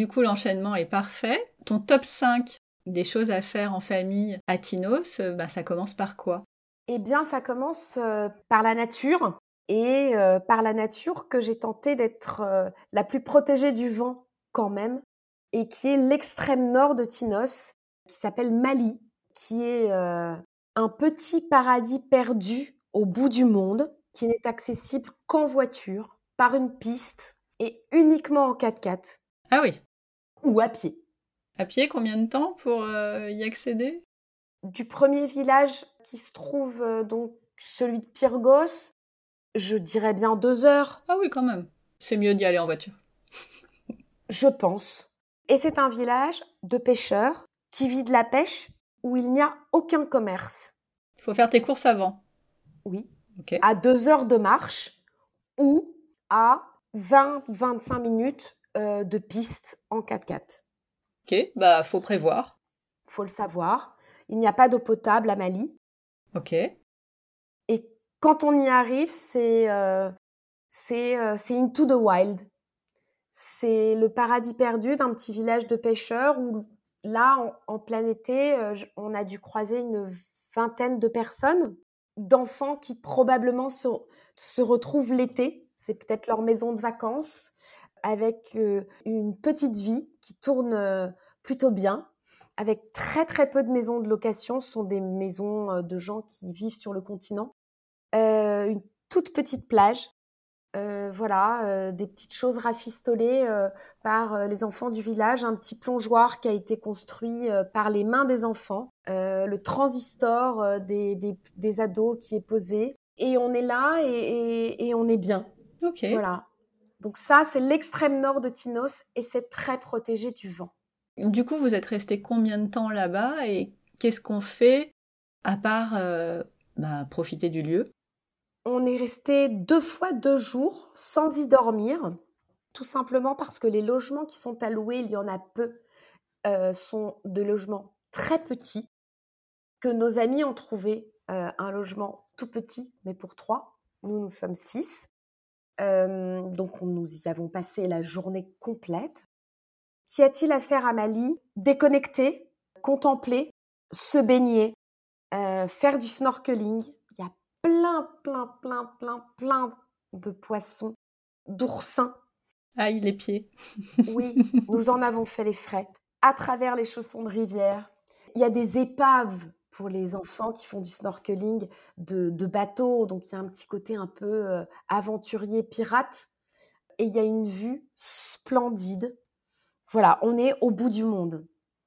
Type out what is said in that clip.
Du coup, l'enchaînement est parfait. Ton top 5 des choses à faire en famille à Tinos, bah, ça commence par quoi? Eh bien, ça commence euh, par la nature et euh, par la nature que j'ai tenté d'être euh, la plus protégée du vent quand même et qui est l'extrême nord de Tinos, qui s'appelle Mali, qui est un petit paradis perdu au bout du monde, qui n'est accessible qu'en voiture, par une piste et uniquement en 4x4. Ah oui. Ou à pied. À pied, combien de temps pour euh, y accéder? Du premier village qui se trouve euh, donc celui de Pyrgos, je dirais bien deux heures. Ah oui, quand même. C'est mieux d'y aller en voiture. je pense. Et c'est un village de pêcheurs qui vit de la pêche où il n'y a aucun commerce. Il faut faire tes courses avant. Oui. À deux heures de marche ou à 20-25 minutes euh, de piste en 4x4. Ok, bah faut prévoir. Faut le savoir. Il n'y a pas d'eau potable à Mali. Ok. Et quand on y arrive, c'est euh, c'est euh, into the wild. C'est le paradis perdu d'un petit village de pêcheurs où là, en, plein été, on a dû croiser une vingtaine de personnes, d'enfants qui probablement se, se retrouvent l'été. C'est peut-être leur maison de vacances avec une petite vie qui tourne plutôt bien, avec très très peu de maisons de location. Ce sont des maisons de gens qui vivent sur le continent. une toute petite plage. voilà, des petites choses rafistolées par les enfants du village, un petit plongeoir qui a été construit par les mains des enfants, le transistor des, des, ados qui est posé, et on est là et, et on est bien. Ok. Voilà. Donc ça, c'est l'extrême nord de Tinos et c'est très protégé du vent. Du coup, vous êtes resté combien de temps là-bas et qu'est-ce qu'on fait à part euh, bah, profiter du lieu? On est resté deux fois deux jours sans y dormir, tout simplement parce que les logements qui sont alloués, il y en a peu, euh, sont de logements très petits, que nos amis ont trouvé euh, un logement tout petit, mais pour trois. Nous, nous sommes six. Euh, donc nous y avons passé la journée complète. Qu'y a-t-il à faire à Mali Déconnecter, contempler, se baigner, euh, faire du snorkeling. Il y a plein, plein, plein, plein, plein de poissons, d'oursins. Aïe, les pieds. oui, nous en avons fait les frais. À travers les chaussons de rivière, il y a des épaves pour les enfants qui font du snorkeling de, bateau. Donc il y a un petit côté un peu euh, aventurier, pirate. Et il y a une vue splendide. Voilà, on est au bout du monde.